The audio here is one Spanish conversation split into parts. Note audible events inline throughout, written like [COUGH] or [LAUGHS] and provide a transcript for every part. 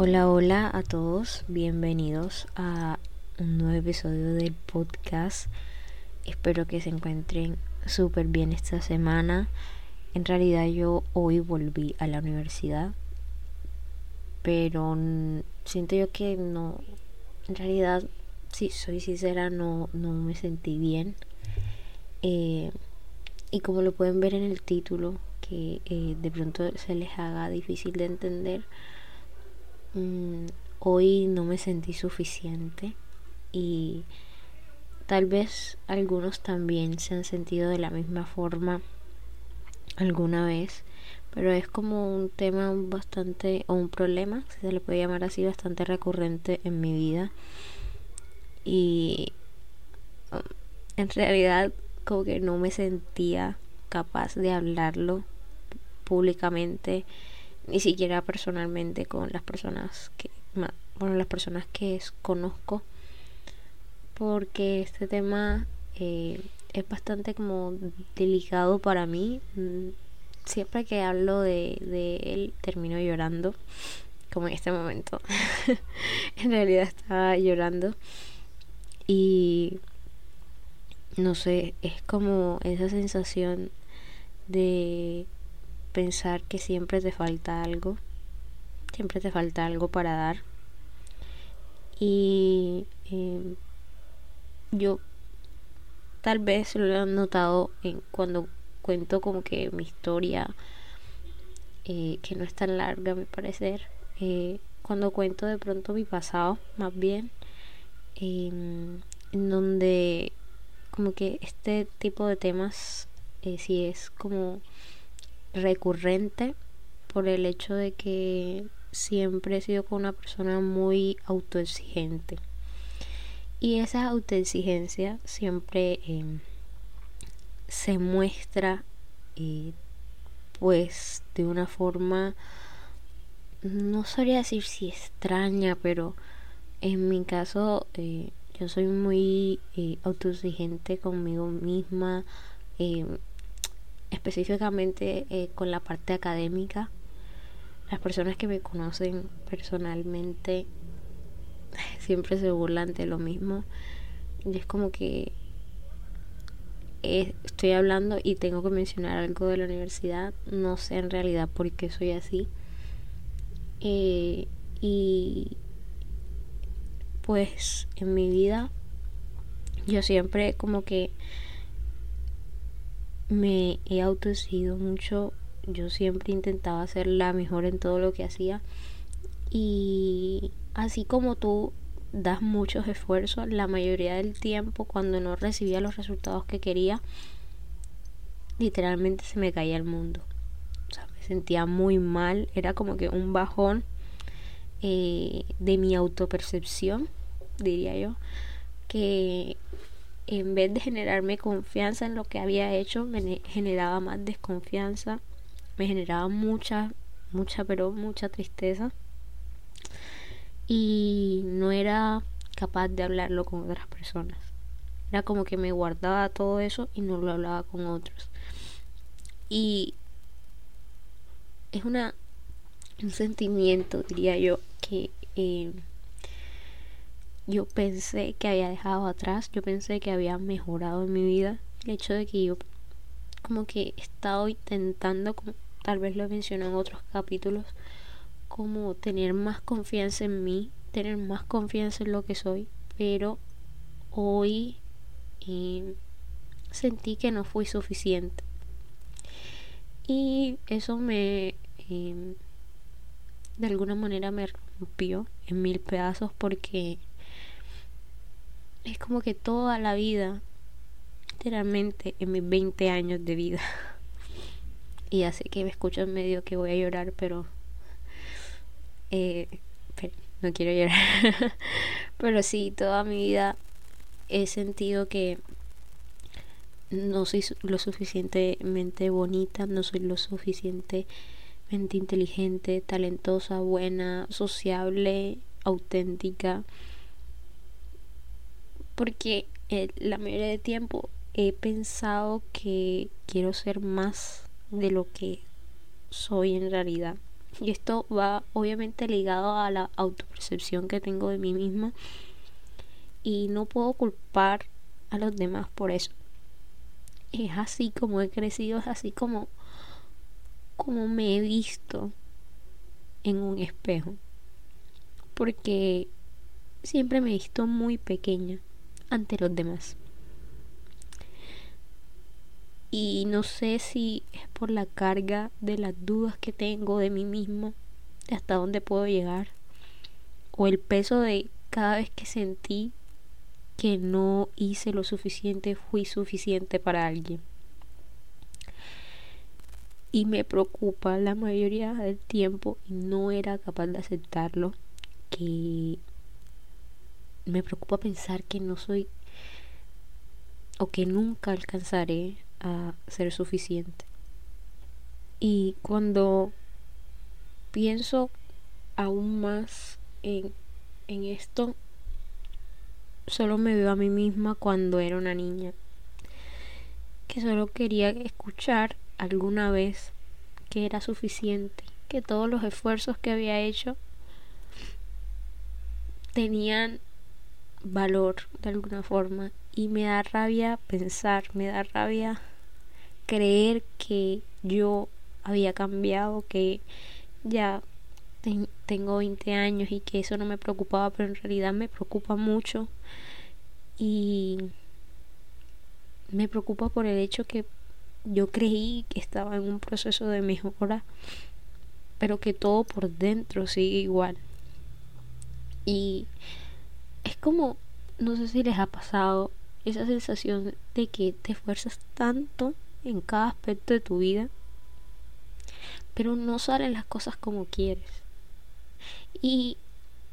Hola, hola a todos, bienvenidos a un nuevo episodio del podcast. Espero que se encuentren súper bien esta semana. En realidad yo hoy volví a la universidad, pero siento yo que no, en realidad, si soy sincera, no, no me sentí bien. Eh, y como lo pueden ver en el título, que eh, de pronto se les haga difícil de entender, Mm, hoy no me sentí suficiente y tal vez algunos también se han sentido de la misma forma alguna vez, pero es como un tema bastante, o un problema, si se le puede llamar así, bastante recurrente en mi vida. Y um, en realidad como que no me sentía capaz de hablarlo públicamente ni siquiera personalmente con las personas que bueno las personas que conozco porque este tema eh, es bastante como delicado para mí. Mm, siempre que hablo de, de él termino llorando como en este momento. [LAUGHS] En realidad estaba llorando y no sé es como esa sensación de pensar que siempre te falta algo, siempre te falta algo para dar. Y em, yo tal vez lo he notado en, cuando cuento como que mi historia, eh, que no es tan larga a mi parecer, eh, cuando cuento de pronto mi pasado, más bien, em, en donde como que este tipo de temas, eh, si es como recurrente por el hecho de que siempre he sido con una persona muy autoexigente. Y esa autoexigencia siempre em, se muestra eh, pues de una forma, no sabría decir si extraña, pero en mi caso eh, yo soy muy eh, autoexigente conmigo misma. Específicamente eh, con la parte académica. Las personas que me conocen personalmente [LAUGHS] siempre se burlan de lo mismo. Y es como que eh, estoy hablando y tengo que mencionar algo de la universidad. No sé en realidad por qué soy así. Eh, y pues en mi vida yo siempre como que me he autoexigido mucho. Yo siempre intentaba ser la mejor en todo lo que hacía. Y así como tú das muchos esfuerzos, la mayoría del tiempo cuando no recibía los resultados que quería, literalmente se me caía el mundo. O sea, me sentía muy mal. Era como que un bajón eh, de mi autopercepción, diría yo. Que en vez de generarme confianza en lo que había hecho, me generaba más desconfianza, me generaba mucha, mucha, pero mucha tristeza. Y no era capaz de hablarlo con otras personas. Era como que me guardaba todo eso y no lo hablaba con otros. Y es una un sentimiento, diría yo, que eh, yo pensé que había dejado atrás, yo pensé que había mejorado en mi vida. El hecho de que yo como que he estado intentando, como tal vez lo mencioné en otros capítulos, como tener más confianza en mí, tener más confianza en lo que soy, pero hoy eh, sentí que no fui suficiente. Y eso me, eh, de alguna manera me rompió en mil pedazos porque es como que toda la vida, literalmente en mis 20 años de vida, [LAUGHS] y así que me escucho en medio que voy a llorar, pero, eh, no quiero llorar, [LAUGHS] pero sí, toda mi vida he sentido que no soy lo suficientemente bonita, no soy lo suficientemente inteligente, talentosa, buena, sociable, auténtica porque eh, la mayoría de tiempo he pensado que quiero ser más de lo que soy en realidad. Y esto va obviamente ligado a la autopercepción que tengo de mí misma. Y no puedo culpar a los demás por eso. Es así como he crecido, es así como, como me he visto en un espejo. Porque siempre me he visto muy pequeña ante los demás. Y no sé si es por la carga de las dudas que tengo de mí misma, de hasta dónde puedo llegar, o el peso de cada vez que sentí que no hice lo suficiente, fui suficiente para alguien. Y me preocupa la mayoría del tiempo y no era capaz de aceptarlo, que me preocupa pensar que no soy o que nunca alcanzaré a ser suficiente. Y cuando pienso aún más en, en esto, solo me veo a mí misma cuando era una niña, que solo quería escuchar alguna vez que era suficiente, que todos los esfuerzos que había hecho tenían valor de alguna forma y me da rabia pensar, me da rabia creer que yo había cambiado, que ya tengo 20 años y que eso no me preocupaba, pero en realidad me preocupa mucho y me preocupa por el hecho que yo creí que estaba en un proceso de mejora, pero que todo por dentro sigue igual. Y es como, no sé si les ha pasado esa sensación de que te esfuerzas tanto en cada aspecto de tu vida, pero no salen las cosas como quieres. Y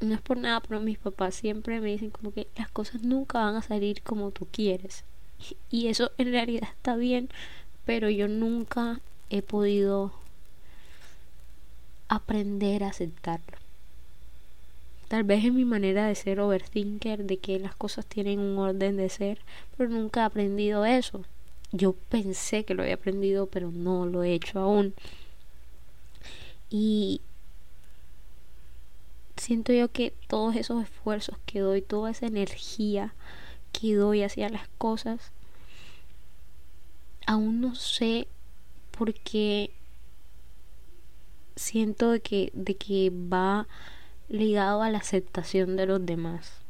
no es por nada, pero mis papás siempre me dicen como que las cosas nunca van a salir como tú quieres. Y eso en realidad está bien, pero yo nunca he podido aprender a aceptarlo. Tal vez es mi manera de ser overthinker, de que las cosas tienen un orden de ser, pero nunca he aprendido eso. Yo pensé que lo había aprendido, pero no lo he hecho aún. Y siento yo que todos esos esfuerzos que doy, toda esa energía que doy hacia las cosas, aún no sé por qué siento de que, de que va ligado a la aceptación de los demás.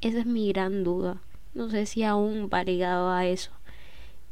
Esa es mi gran duda. No sé si aún va ligado a eso.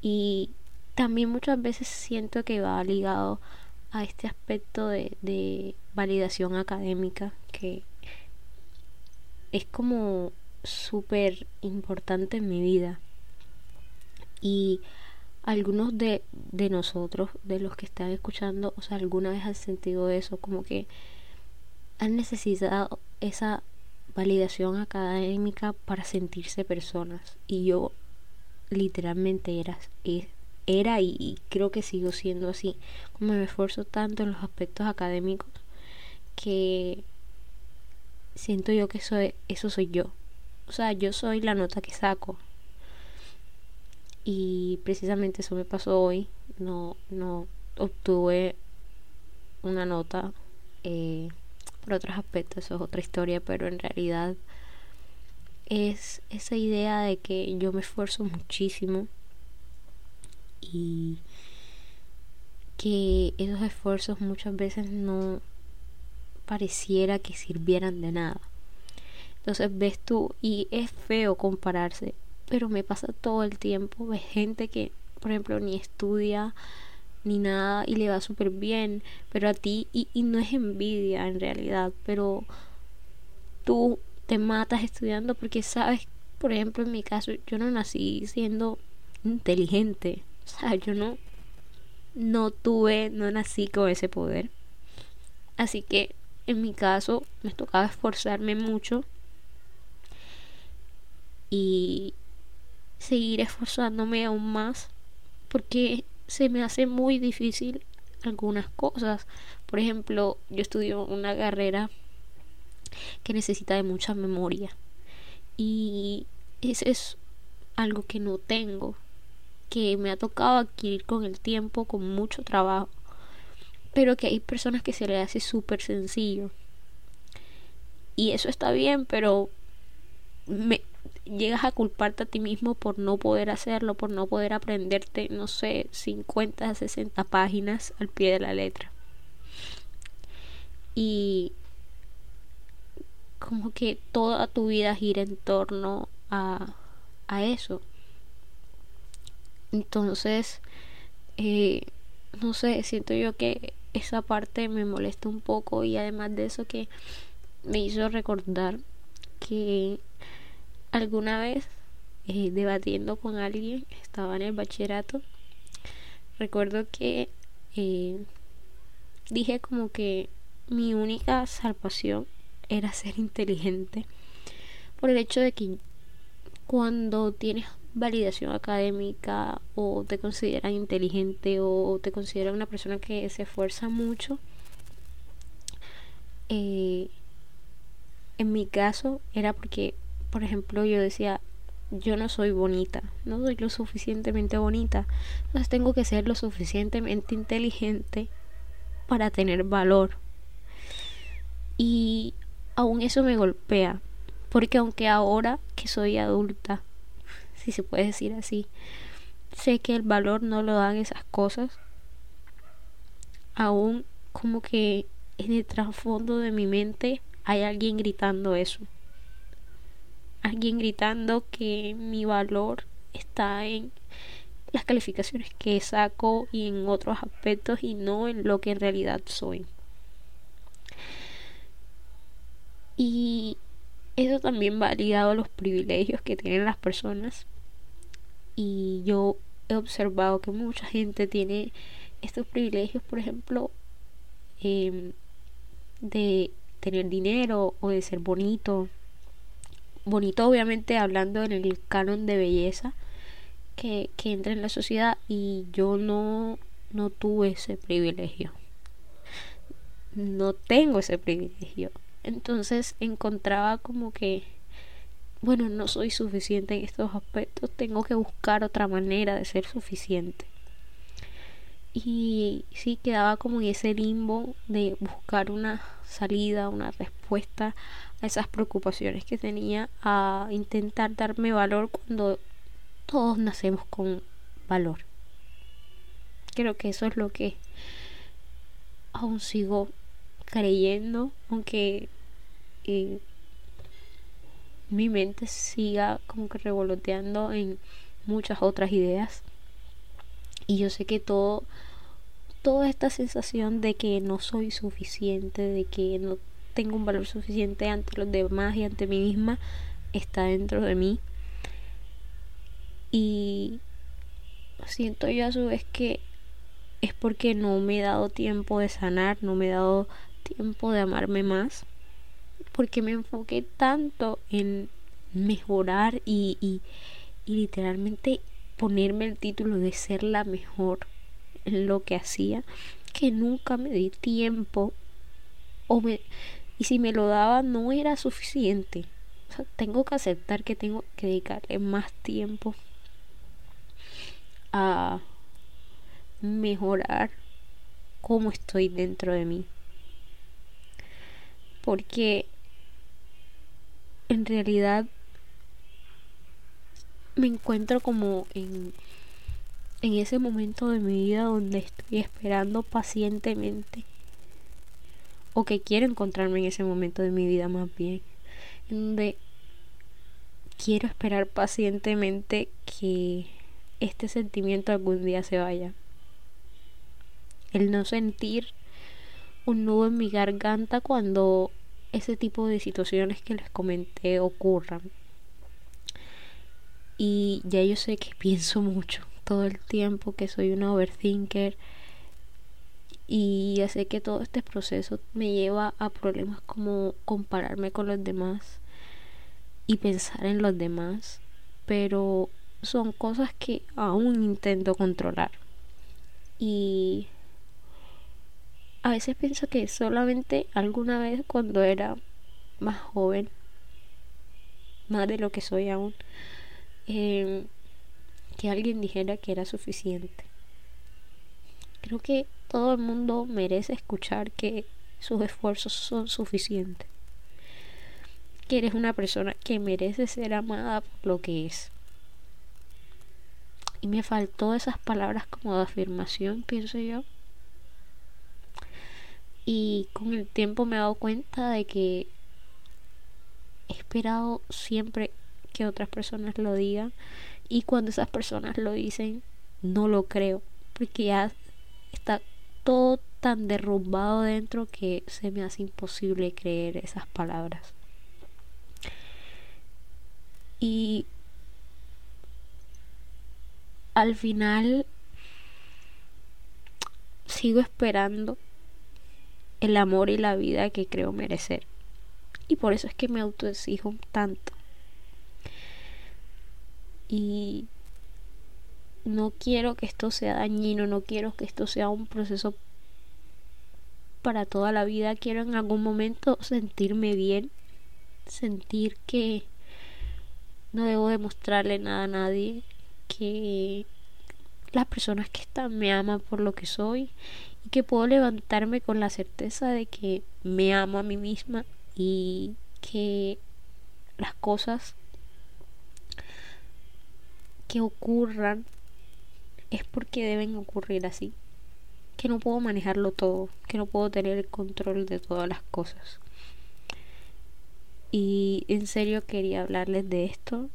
Y también muchas veces siento que va ligado a este aspecto de, de validación académica que es como súper importante en mi vida. Y algunos de, de nosotros, de los que están escuchando, o sea, alguna vez han sentido eso, como que han necesitado esa validación académica para sentirse personas. Y yo literalmente era era y, creo que sigo siendo así. Como me esfuerzo tanto en los aspectos académicos que siento yo que soy, eso soy yo. O sea yo soy la nota que saco. Y precisamente eso me pasó hoy. No no obtuve una nota eh, por otros aspectos, eso es otra historia, pero en realidad es esa idea de que yo me esfuerzo muchísimo y que esos esfuerzos muchas veces no pareciera que sirvieran de nada. Entonces ves tú y es feo compararse, pero me pasa todo el tiempo, ves gente que, por ejemplo, ni estudia, ni nada y le va súper bien, pero a ti, y, y no es envidia en realidad, pero tú te matas estudiando porque sabes, por ejemplo, en mi caso, yo no nací siendo inteligente, o sea, yo no, no tuve, no nací con ese poder. Así que en mi caso me tocaba esforzarme mucho y seguir esforzándome aún más porque se me hace muy difícil algunas cosas. Por ejemplo, yo estudio una carrera que necesita de mucha memoria. Y eso es algo que no tengo, que me ha tocado adquirir con el tiempo, con mucho trabajo. pero que hay personas que se le hace súper sencillo. Y eso está bien, pero me, llegas a culparte a ti mismo por no poder hacerlo, por no poder aprenderte, no sé, 50, 60 páginas al pie de la letra. Y como que toda tu vida gira en torno a, a eso. Entonces, eh, no sé, siento yo que esa parte me molesta un poco y además de eso que me hizo recordar que alguna vez eh, debatiendo con alguien, estaba en el bachillerato, recuerdo que eh, dije como que mi única salvación era ser inteligente por el hecho de que cuando tienes validación académica o te consideran inteligente o te consideran una persona que se esfuerza mucho eh, en mi caso era porque por ejemplo, yo decía, yo no soy bonita, no soy lo suficientemente bonita, entonces tengo que ser lo suficientemente inteligente para tener valor. Y aún eso me golpea, porque aunque ahora que soy adulta, si se puede decir así, sé que el valor no lo dan esas cosas, aún como que en el trasfondo de mi mente hay alguien gritando eso alguien gritando que mi valor está en las calificaciones que saco y en otros aspectos y no en lo que en realidad soy. Y eso también va ligado a los privilegios que tienen las personas. Y yo he observado que mucha gente tiene estos privilegios, por ejemplo, em, de tener dinero o de ser bonito bonito obviamente hablando en el canon de belleza que, que entra en la sociedad y yo no, no tuve ese privilegio. No tengo ese privilegio. Entonces encontraba como que, bueno, no soy suficiente en estos aspectos, tengo que buscar otra manera de ser suficiente. Y sí quedaba como en ese limbo de buscar una salida, una respuesta a esas preocupaciones que tenía, a intentar darme valor cuando todos nacemos con valor. Creo que eso es lo que aún sigo creyendo, aunque mi mente siga como que revoloteando en muchas otras ideas. Y yo sé que todo, toda esta sensación de que no soy suficiente, de que no tengo un valor suficiente ante los demás y ante mí misma, está dentro de mí. Y siento yo a su vez que es porque no me he dado tiempo de sanar, no me he dado tiempo de amarme más, porque me enfoqué tanto en mejorar y, y, y literalmente ponerme el título de ser la mejor en lo que hacía que nunca me di tiempo o me y si me lo daba no era suficiente. O sea, tengo que aceptar que tengo que dedicarle más tiempo a mejorar cómo estoy dentro de mí. Porque en realidad me encuentro como en, en ese momento de mi vida donde estoy esperando pacientemente o que quiero encontrarme en ese momento de mi vida más bien en donde quiero esperar pacientemente que este sentimiento algún día se vaya. El no sentir un nudo en mi garganta cuando ese tipo de situaciones que les comenté ocurran y ya yo sé que [LAUGHS] pienso mucho todo el tiempo, que soy una overthinker y ya sé que todo este proceso me lleva a problemas como compararme con los demás y pensar en los demás, pero son cosas que aún intento controlar. Y a veces pienso que solamente alguna vez cuando era más joven, más de lo que soy aún, Em, que alguien dijera que era suficiente. Creo que todo el mundo merece escuchar que sus esfuerzos son suficientes. Que eres una persona que merece ser amada por lo que es. Y me faltó esas palabras como de afirmación, pienso yo. Y con el tiempo me he dado cuenta de que he esperado siempre que otras personas lo digan. Y cuando esas personas lo dicen, no lo creo. Porque ya está todo tan derrumbado dentro que se me hace imposible creer esas palabras. Y al final sigo esperando el amor y la vida que creo merecer. Y por eso es que me autoexijo tanto. Y no quiero que esto sea dañino, no quiero que esto sea un proceso para toda la vida. Quiero en algún momento sentirme bien, sentir que no debo demostrarle nada a nadie, que las personas que están me aman por lo que soy y que puedo levantarme con la certeza de que me amo a mí misma y que las cosas que ocurran es porque deben ocurrir así. Que no puedo manejarlo todo, que no puedo tener el control de todas las cosas. Y en serio quería hablarles de esto.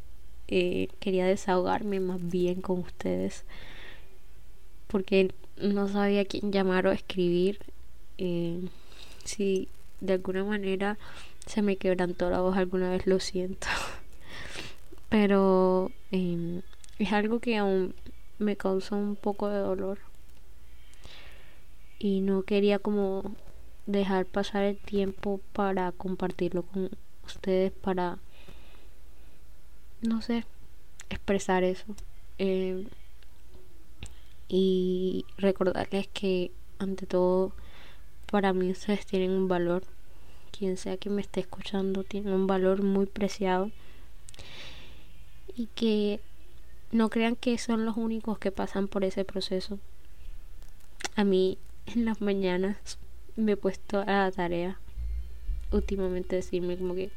Eh, quería desahogarme más bien con ustedes. Porque no sabía quién llamar o escribir. Eh, si de alguna manera se me quebrantó la voz alguna vez, lo siento. [LAUGHS] Pero em, es algo que aún me causó un poco de dolor. Y no quería como dejar pasar el tiempo para compartirlo con ustedes, para, no sé, expresar eso. Eh, y recordarles que ante todo para mí ustedes tienen un valor quien sea que me esté escuchando tiene un valor muy preciado y que no crean que son los únicos que pasan por ese proceso a mí [LAUGHS] en las mañanas me he puesto a la tarea últimamente decirme como que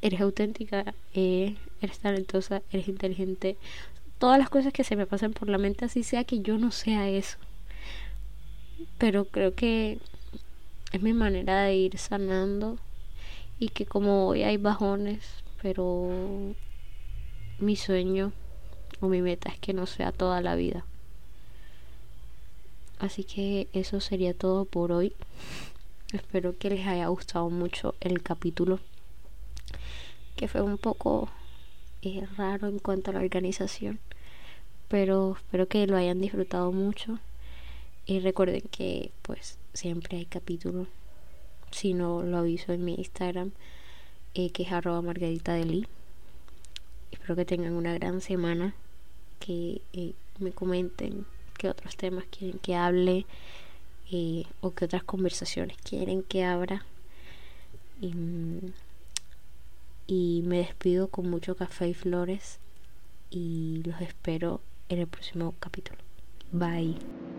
eres auténtica, eh, eres talentosa, eres inteligente, todas las cosas que se me pasan por la mente, así sea que yo no sea eso. Pero creo que es mi manera de ir sanando y que como hoy hay bajones, pero mi sueño o mi meta es que no sea toda la vida. Así que eso sería todo por hoy. [LAUGHS] Espero que les haya gustado mucho el capítulo, que fue un poco eh, raro en cuanto a la organización pero espero que lo hayan disfrutado mucho y recuerden que pues siempre hay capítulo si no lo aviso en mi Instagram eh, que es arroba margarita de espero que tengan una gran semana que eh, me comenten qué otros temas quieren que hable eh, o qué otras conversaciones quieren que abra y, y me despido con mucho café y flores y los espero en el próximo capítulo. Bye.